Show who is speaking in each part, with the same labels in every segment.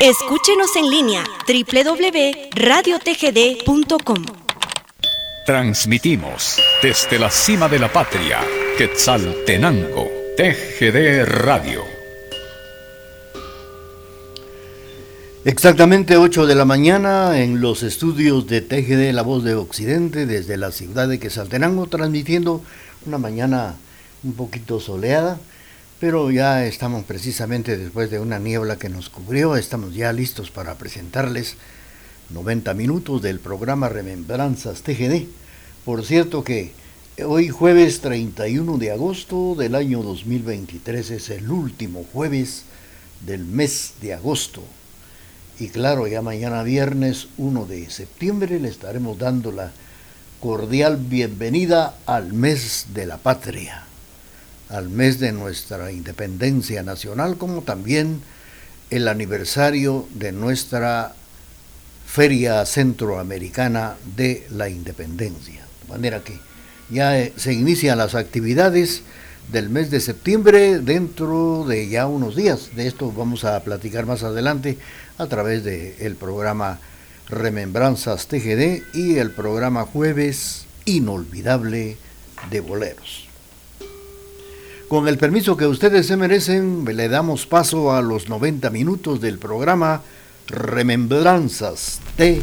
Speaker 1: Escúchenos en línea www.radiotgd.com.
Speaker 2: Transmitimos desde la cima de la patria, Quetzaltenango, TGD Radio.
Speaker 3: Exactamente 8 de la mañana en los estudios de TGD La Voz de Occidente desde la ciudad de Quetzaltenango transmitiendo una mañana un poquito soleada pero ya estamos precisamente después de una niebla que nos cubrió, estamos ya listos para presentarles 90 minutos del programa Remembranzas TGD. Por cierto que hoy jueves 31 de agosto del año 2023 es el último jueves del mes de agosto. Y claro, ya mañana viernes 1 de septiembre le estaremos dando la cordial bienvenida al mes de la patria al mes de nuestra independencia nacional, como también el aniversario de nuestra Feria Centroamericana de la Independencia. De manera que ya eh, se inician las actividades del mes de septiembre dentro de ya unos días. De esto vamos a platicar más adelante a través del programa Remembranzas TGD y el programa Jueves Inolvidable de Boleros. Con el permiso que ustedes se merecen, le damos paso a los 90 minutos del programa Remembranzas TGD.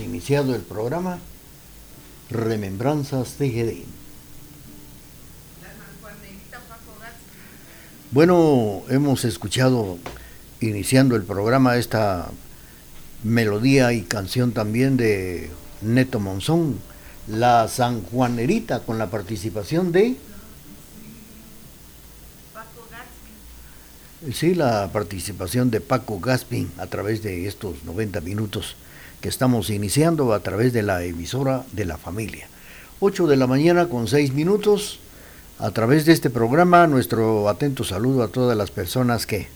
Speaker 3: El programa Remembranzas TGD. Bueno, hemos escuchado iniciando el programa esta melodía y canción también de Neto Monzón, la San Juanerita, con la participación de... Sí, la participación de Paco Gaspin a través de estos 90 minutos que estamos iniciando a través de la emisora de la familia. 8 de la mañana con 6 minutos. A través de este programa, nuestro atento saludo a todas las personas que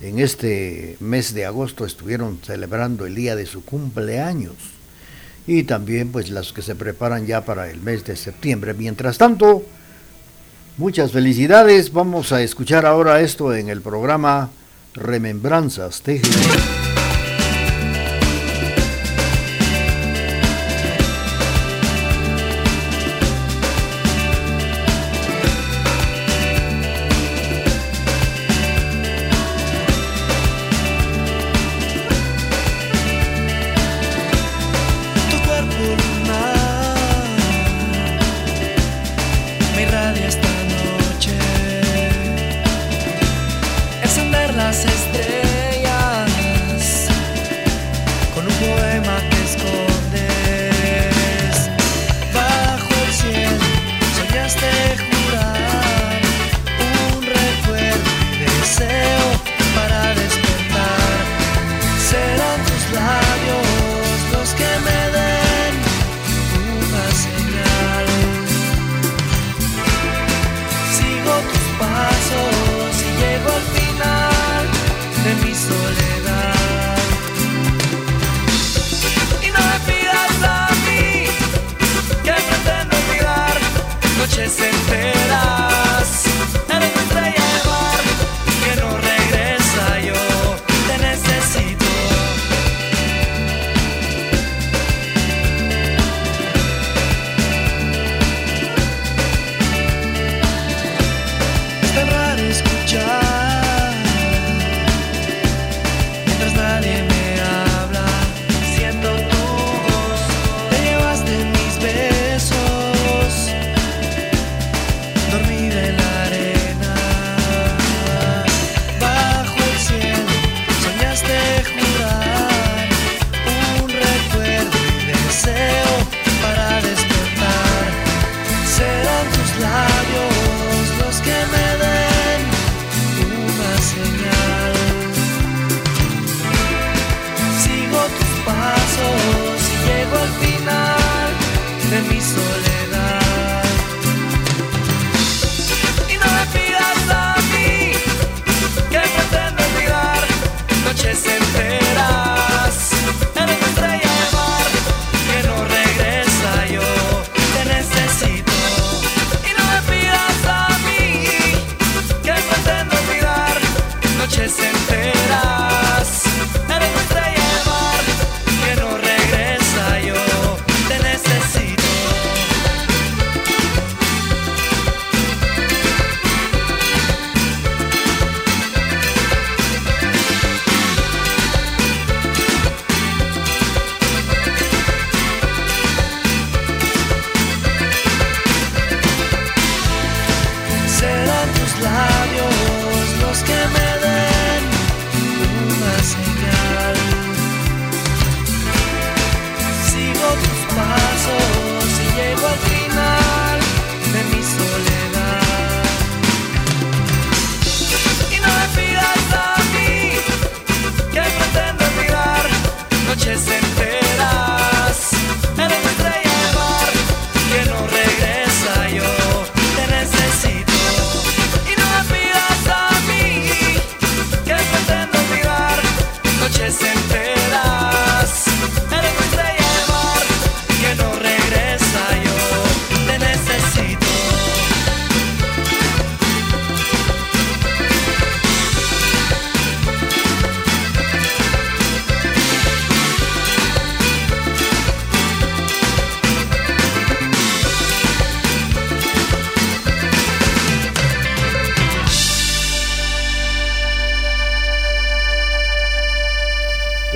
Speaker 3: en este mes de agosto estuvieron celebrando el día de su cumpleaños.
Speaker 4: y también pues las que se preparan ya para el mes de septiembre. Mientras tanto, muchas felicidades. Vamos a escuchar ahora esto en el programa Remembranzas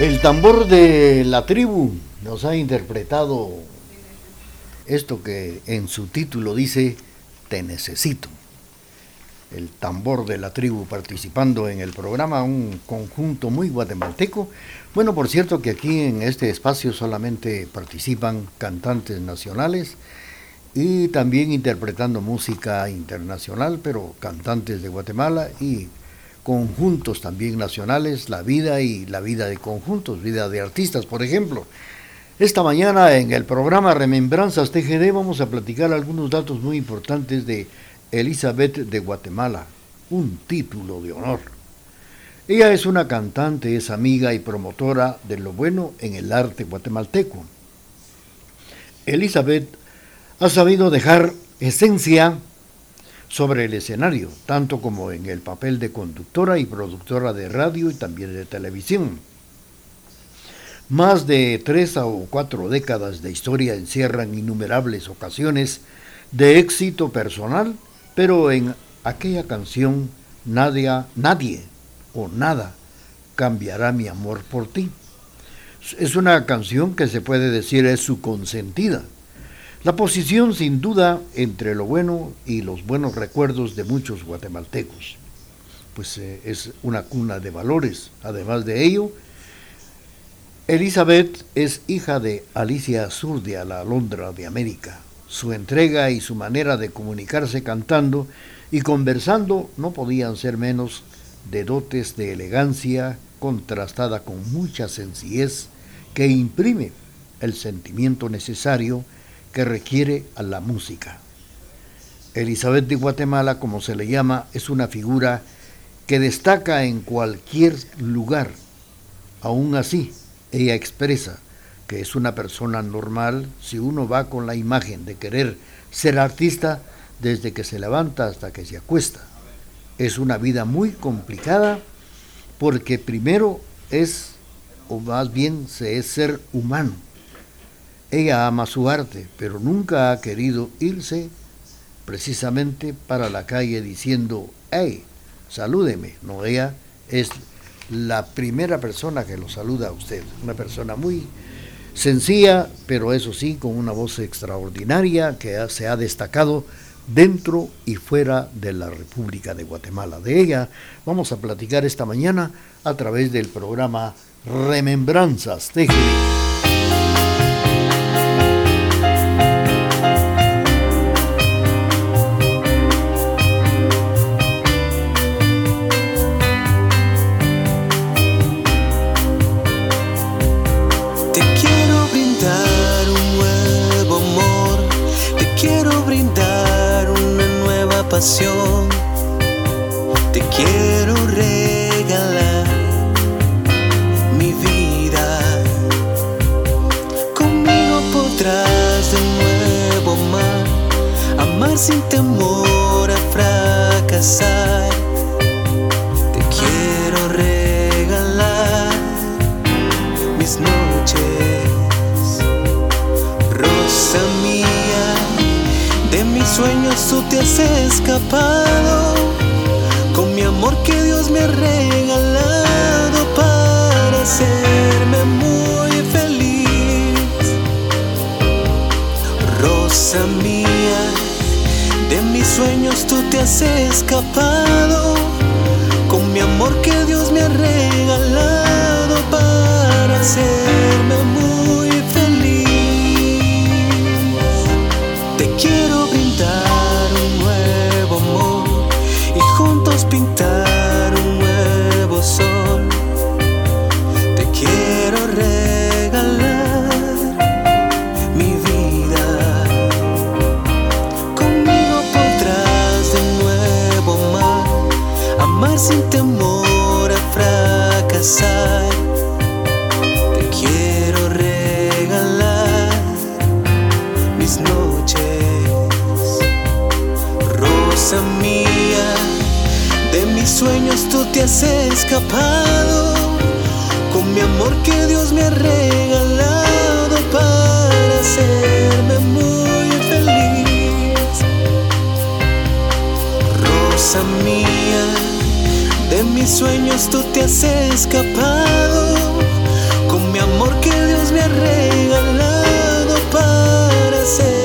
Speaker 4: TGD. tambor de la tribu nos ha interpretado esto que en su título dice Te necesito. El tambor de la tribu participando en el programa, un conjunto muy guatemalteco. Bueno, por cierto que aquí en este espacio solamente participan cantantes nacionales y también interpretando música internacional, pero cantantes de Guatemala y conjuntos también nacionales, la vida y la vida de conjuntos, vida de artistas, por ejemplo. Esta mañana en el programa Remembranzas TGD vamos a platicar algunos datos muy importantes de Elizabeth de Guatemala, un título de honor. Ella es una cantante, es amiga y promotora de lo bueno en el arte guatemalteco.
Speaker 3: Elizabeth ha sabido dejar esencia sobre el escenario, tanto como en el papel de conductora y productora de radio y también de televisión. Más de tres o cuatro décadas de historia encierran innumerables ocasiones de éxito personal, pero en aquella canción nadie, nadie o nada cambiará mi amor por ti. Es una canción que se puede decir es su consentida. La posición sin duda entre lo bueno y los buenos recuerdos de muchos guatemaltecos. Pues eh, es una cuna de valores. Además de ello, Elizabeth es hija de Alicia Zurdia, la Alondra de América. Su entrega y su manera de comunicarse cantando y conversando no podían ser menos de dotes de elegancia contrastada con mucha sencillez que imprime el sentimiento necesario que requiere a la música. Elizabeth de Guatemala, como se le llama, es una figura que destaca en cualquier lugar. Aún así, ella expresa que es una persona normal si uno va con la imagen de querer ser artista desde que se levanta hasta que se acuesta. Es una vida muy complicada porque primero es, o más bien se es ser humano. Ella ama su arte, pero nunca ha querido irse precisamente para la calle diciendo, hey, salúdeme. No, ella es la primera persona que lo saluda a usted. Una persona muy sencilla, pero eso sí, con una voz extraordinaria que se ha destacado dentro y fuera de la República de Guatemala. De ella vamos a platicar esta mañana a través del programa Remembranzas.
Speaker 5: Rosa mía, de mis sueños tú te has escapado con mi amor que Dios me ha regalado para hacerme muy con mi amor que Dios me ha regalado para hacerme muy feliz. Rosa mía, de mis sueños tú te has escapado con mi amor que Dios me ha regalado para hacerme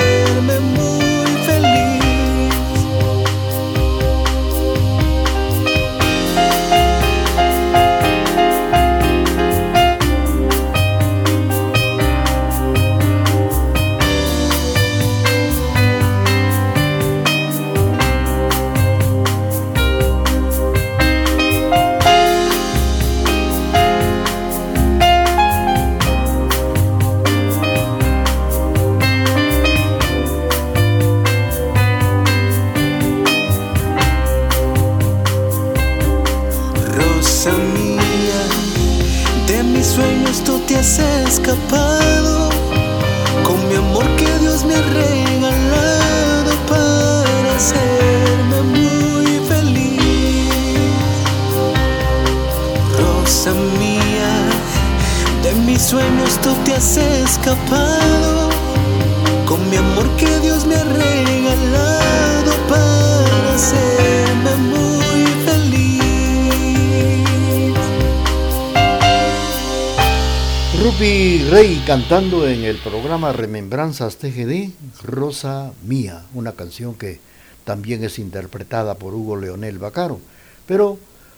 Speaker 3: Remembranzas TGD, Rosa Mía, una canción que también es interpretada por Hugo Leonel Bacaro. Pero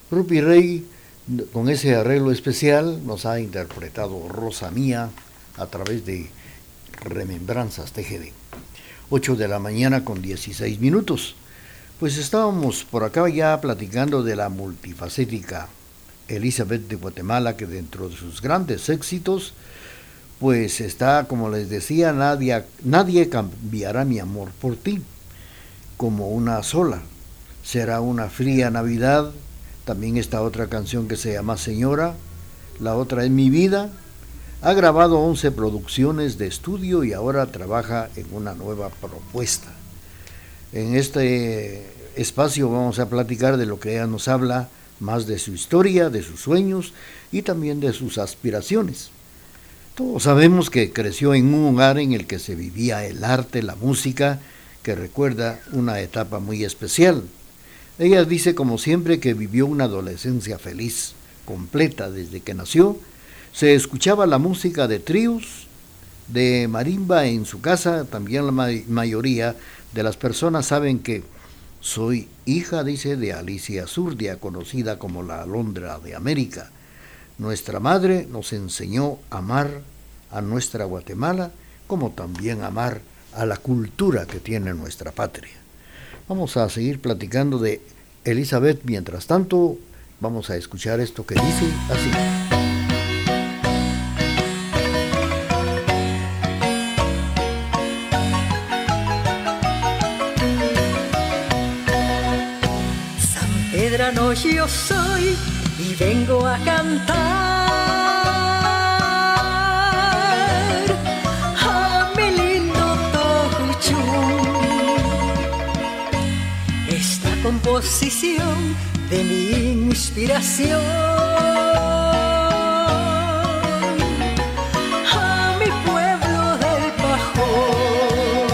Speaker 3: Rupi Rey, con ese arreglo especial, nos ha interpretado Rosa Mía a través de Remembranzas TGD. 8 de la mañana con 16 minutos. Pues estábamos por acá ya platicando de la multifacética Elizabeth de Guatemala, que dentro de sus grandes éxitos, pues está, como les decía, nadie, nadie cambiará mi amor por ti, como una sola. Será una fría Navidad, también esta otra canción que se llama Señora, la otra es Mi vida, ha grabado 11 producciones de estudio y ahora trabaja en una nueva propuesta. En este espacio vamos a platicar de lo que ella nos habla, más de su historia, de sus sueños y también de sus aspiraciones. Sabemos que creció en un hogar en el que se vivía el arte, la música, que recuerda una etapa muy especial. Ella dice como siempre que vivió una adolescencia feliz, completa desde que nació se escuchaba la música de tríos, de marimba en su casa, también la mayoría de las personas saben que soy hija, dice, de Alicia Zurdia, conocida como la Alondra de América. Nuestra madre nos enseñó a amar a nuestra Guatemala, como también amar a la cultura que tiene nuestra patria. Vamos a seguir platicando de Elizabeth, mientras tanto vamos a escuchar esto que dice así.
Speaker 6: yo soy y vengo a cantar composición de mi inspiración. a mi pueblo del Pajón.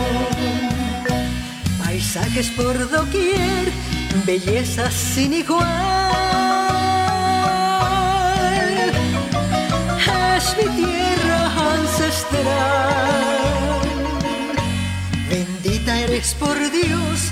Speaker 6: Paisajes por doquier belleza sin igual. Es mi tierra ancestral. Bendita eres por Dios,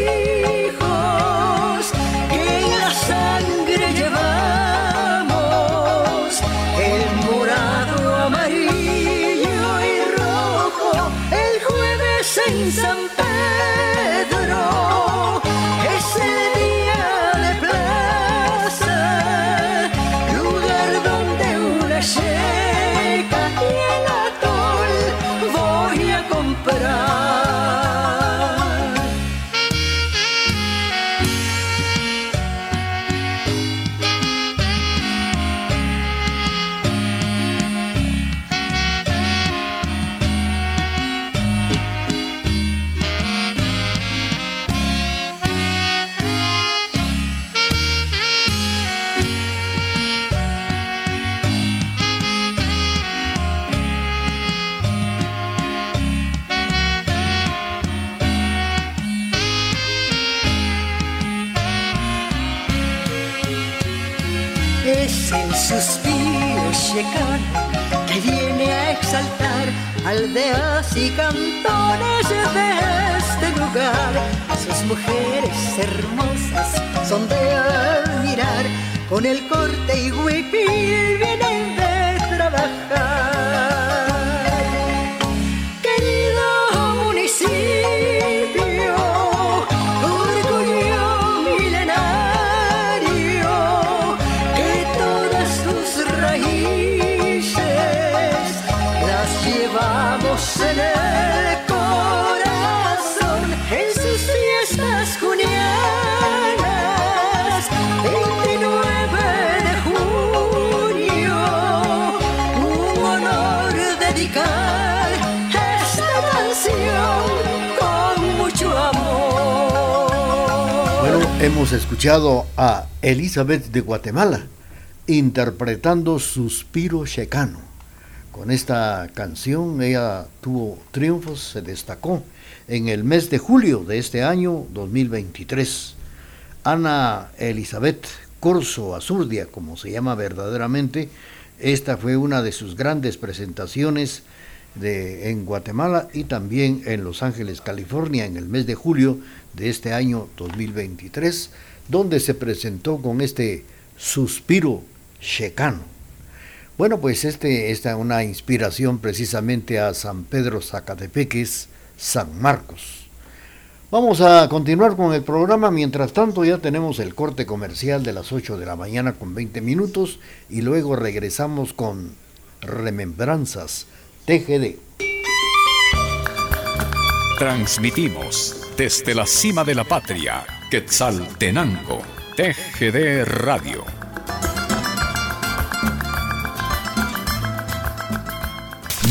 Speaker 6: aldeas y cantones de este lugar. Sus mujeres hermosas son de admirar, con el corte y huipil vienen de trabajar.
Speaker 3: Hemos escuchado a Elizabeth de Guatemala interpretando Suspiro Checano. Con esta canción ella tuvo triunfos, se destacó en el mes de julio de este año 2023. Ana Elizabeth Corso Azurdia, como se llama verdaderamente, esta fue una de sus grandes presentaciones en Guatemala y también en Los Ángeles, California, en el mes de julio de este año 2023, donde se presentó con este suspiro checano. Bueno, pues este esta una inspiración precisamente a San Pedro Zacatepeques, San Marcos. Vamos a continuar con el programa. Mientras tanto, ya tenemos el corte comercial de las 8 de la mañana con 20 minutos y luego regresamos con Remembranzas TGD.
Speaker 2: Transmitimos desde la cima de la patria, Quetzaltenango, TGD Radio.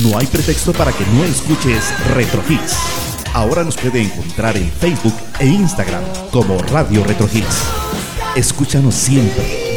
Speaker 7: No hay pretexto para que no escuches Retro Hits. Ahora nos puede encontrar en Facebook e Instagram como Radio Retro Hits. Escúchanos siempre,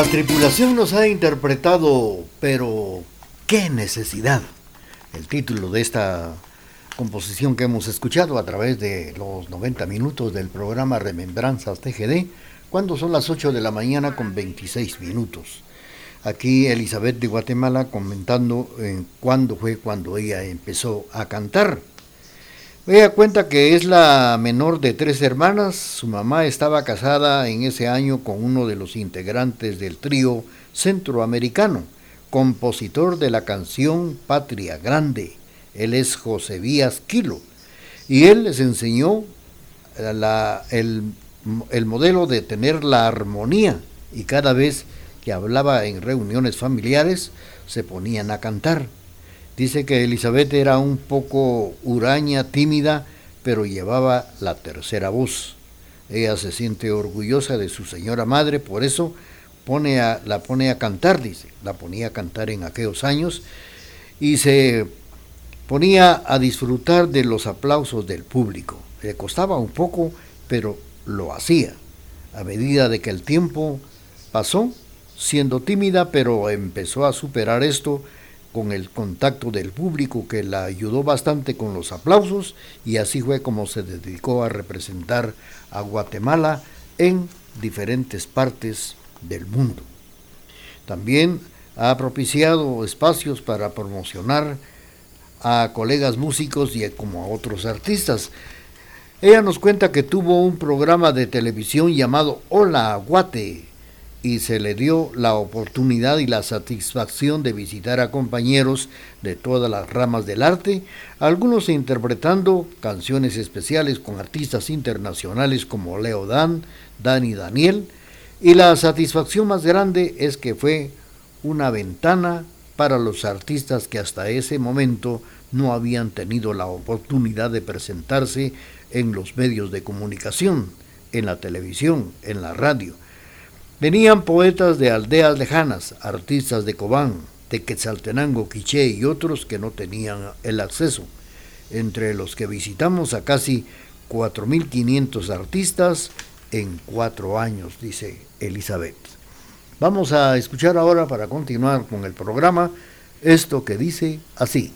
Speaker 8: La tripulación
Speaker 3: nos ha interpretado, pero qué necesidad. El título de esta composición que hemos escuchado a través de los 90 minutos del programa Remembranzas TGD, cuando son las 8 de la mañana con 26 minutos. Aquí Elizabeth de Guatemala comentando en cuándo fue cuando ella empezó a cantar. Ella cuenta que es la menor de tres hermanas. Su mamá estaba casada en ese año con uno de los integrantes del trío centroamericano, compositor de la canción Patria Grande. Él es José Vías Quilo. Y él les enseñó el modelo de tener la armonía. Y cada vez que hablaba en reuniones familiares, se ponían a cantar. Dice que Elizabeth era un poco huraña, tímida, pero llevaba la tercera voz. Ella se siente orgullosa de su señora madre, por eso pone a- la pone a cantar, dice. La ponía a cantar en aquellos años y se ponía a disfrutar de los aplausos del público. Le costaba un poco, pero lo hacía. A medida de que el tiempo pasó, siendo tímida, pero empezó a superar esto con el contacto del público que la ayudó bastante con los aplausos y así fue como se dedicó a representar a Guatemala en diferentes partes del mundo. También ha propiciado espacios para promocionar a colegas músicos y como a otros artistas. Ella nos cuenta que tuvo un programa de televisión llamado Hola Guate y se le dio la oportunidad y la satisfacción de visitar a compañeros de todas las ramas del arte, algunos interpretando canciones especiales con artistas internacionales como Leo Dan, Dani Daniel, y la satisfacción más grande es que fue una ventana para los artistas que hasta ese momento no habían tenido la oportunidad de presentarse en los medios de comunicación, en la televisión, en la radio. Venían poetas de aldeas lejanas, artistas de Cobán, de Quetzaltenango, Quiché y otros que no tenían el acceso, entre los que visitamos a casi 4.500 artistas en cuatro años, dice Elizabeth. Vamos a escuchar ahora para continuar con el programa esto que dice así.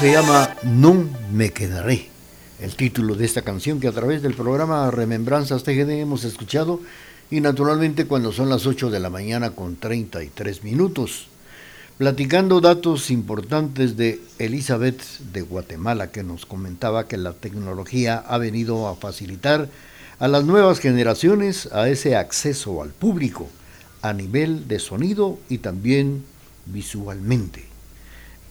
Speaker 3: Se llama No me quedaré, el título de esta canción que a través del programa Remembranzas TGD hemos escuchado y naturalmente cuando son las 8 de la mañana con 33 minutos. Platicando datos importantes de Elizabeth de Guatemala que nos comentaba que la tecnología ha venido a facilitar a las nuevas generaciones a ese acceso al público a nivel de sonido y también visualmente.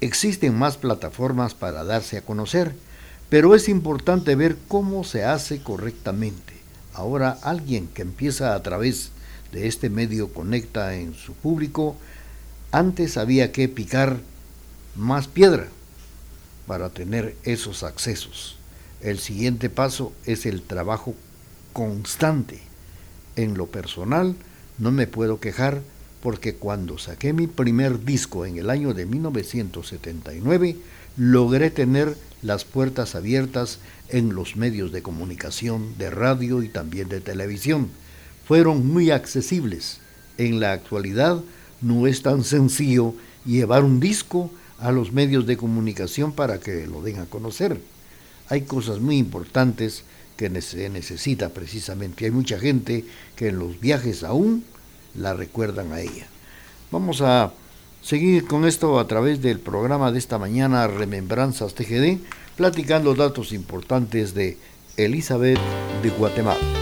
Speaker 3: Existen más plataformas para darse a conocer, pero es importante ver cómo se hace correctamente. Ahora alguien que empieza a través de este medio conecta en su público, antes había que picar más piedra para tener esos accesos. El siguiente paso es el trabajo constante. En lo personal, no me puedo quejar porque cuando saqué mi primer disco en el año de 1979, logré tener las puertas abiertas en los medios de comunicación, de radio y también de televisión. Fueron muy accesibles. En la actualidad no es tan sencillo llevar un disco a los medios de comunicación para que lo den a conocer. Hay cosas muy importantes que se necesita precisamente. Hay mucha gente que en los viajes aún la recuerdan a ella. Vamos a seguir con esto a través del programa de esta mañana Remembranzas TGD, platicando datos importantes de Elizabeth de Guatemala.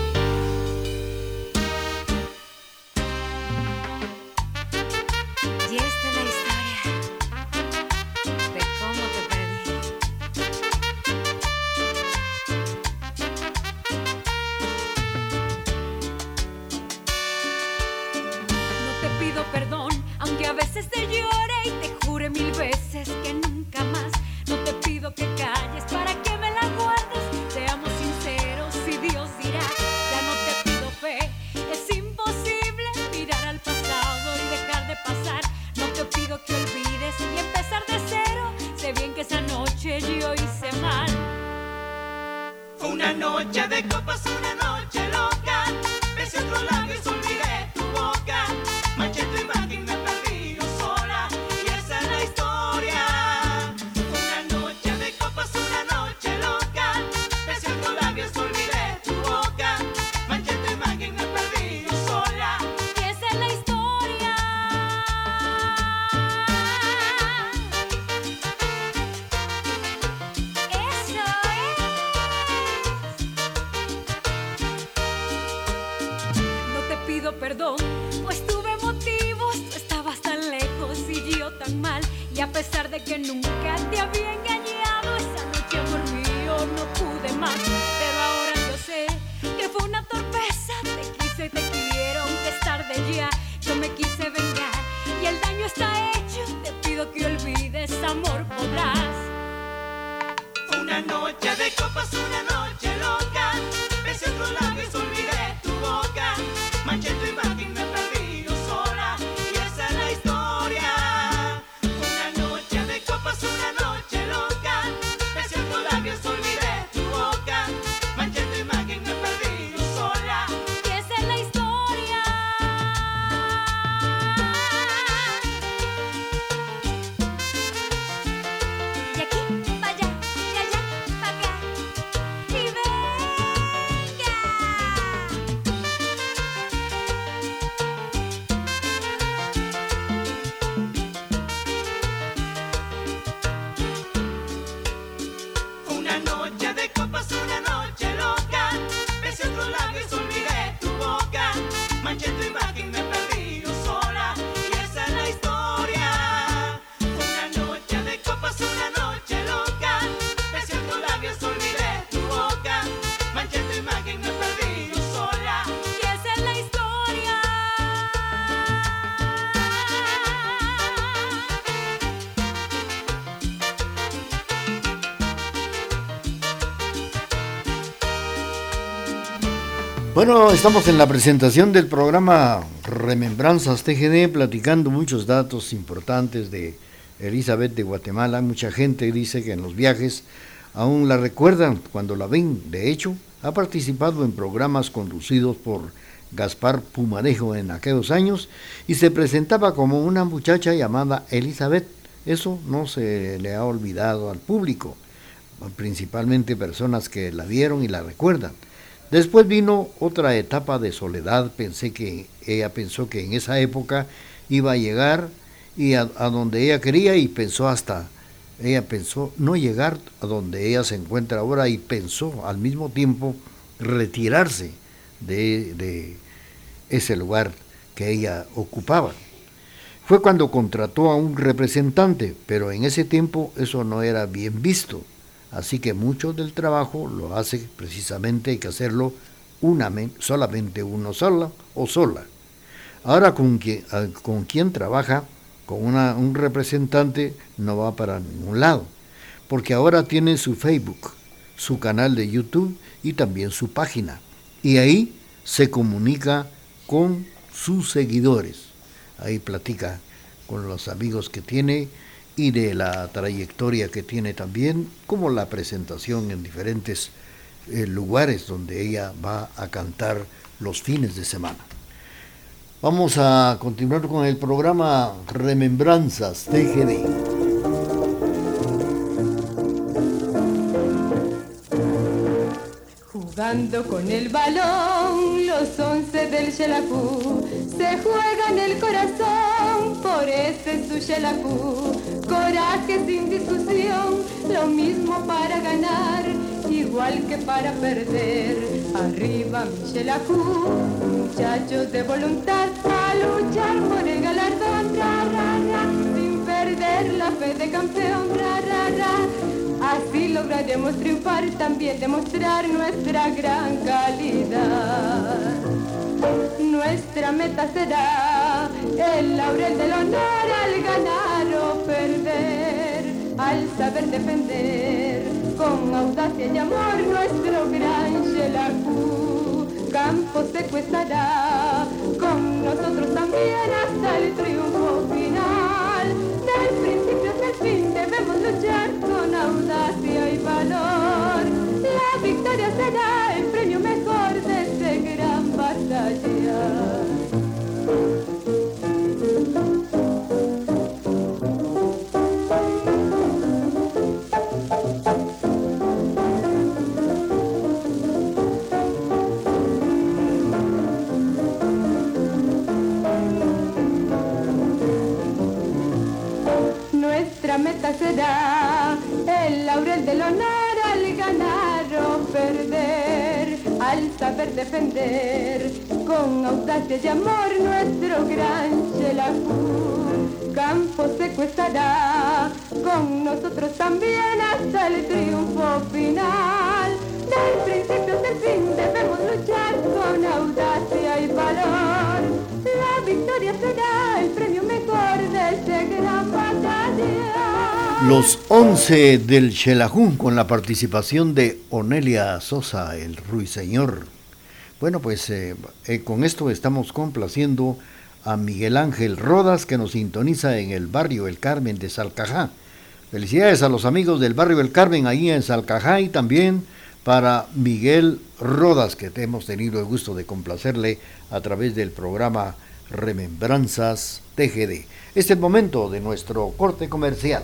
Speaker 3: Bueno, estamos en la presentación del programa Remembranzas TGD, platicando muchos datos importantes de Elizabeth de Guatemala. Mucha gente dice que en los viajes aún la recuerdan cuando la ven. De hecho, ha participado en programas conducidos por Gaspar Pumarejo en aquellos años y se presentaba como una muchacha llamada Elizabeth. Eso no se le ha olvidado al público, principalmente personas que la vieron y la recuerdan. Después vino otra etapa de soledad, pensé que ella pensó que en esa época iba a llegar y a, donde ella quería y pensó hasta, ella pensó no llegar a donde ella se encuentra ahora y pensó al mismo tiempo retirarse de ese lugar que ella ocupaba. Fue cuando contrató a un representante, pero en ese tiempo eso no era bien visto. Así que mucho del trabajo lo hace precisamente, hay que hacerlo una, solamente uno sola o sola. Ahora con quien, con quien trabaja, con una, un representante, no va para ningún lado, porque ahora tiene su Facebook, su canal de YouTube y también su página. Y ahí se comunica con sus seguidores. Ahí platica con los amigos que tiene y de la trayectoria que tiene también, como la presentación en diferentes eh, lugares donde ella va a cantar los fines de semana. Vamos a continuar con el programa Remembranzas TGD.
Speaker 9: Jugando con el balón, los once del Xelajú se juegan el corazón por ese su Xelajú. Coraje sin discusión, lo mismo para ganar, igual que para perder. Arriba mi Xelajú, muchachos de voluntad a luchar por el galardón, ra, ra, ra, sin perder la fe de campeón, ra, ra, ra. Así lograremos triunfar, también demostrar nuestra gran calidad. Nuestra meta será el laurel del honor al ganar o perder, al saber defender con audacia y amor nuestro gran Xelajú. Campo seco estará con nosotros también hasta el triunfo fin debemos luchar con audacia y valor. La victoria será el premio mejor Meta será el laurel del honor al ganar o perder, al saber defender con audacia y amor nuestro gran Xelajú. Campo seco estará con nosotros también hasta el triunfo final. Del principio hasta el fin debemos luchar con audacia y valor. La victoria será el
Speaker 3: Los 11 del Xelajú con la participación de Onelia Sosa, el ruiseñor. Bueno, pues eh, eh, con esto estamos complaciendo a Miguel Ángel Rodas que nos sintoniza en el barrio El Carmen de Salcajá. Felicidades a los amigos del barrio El Carmen ahí en Salcajá y también para Miguel Rodas que hemos tenido el gusto de complacerle a través del programa Remembranzas TGD. Este es el momento de nuestro corte comercial.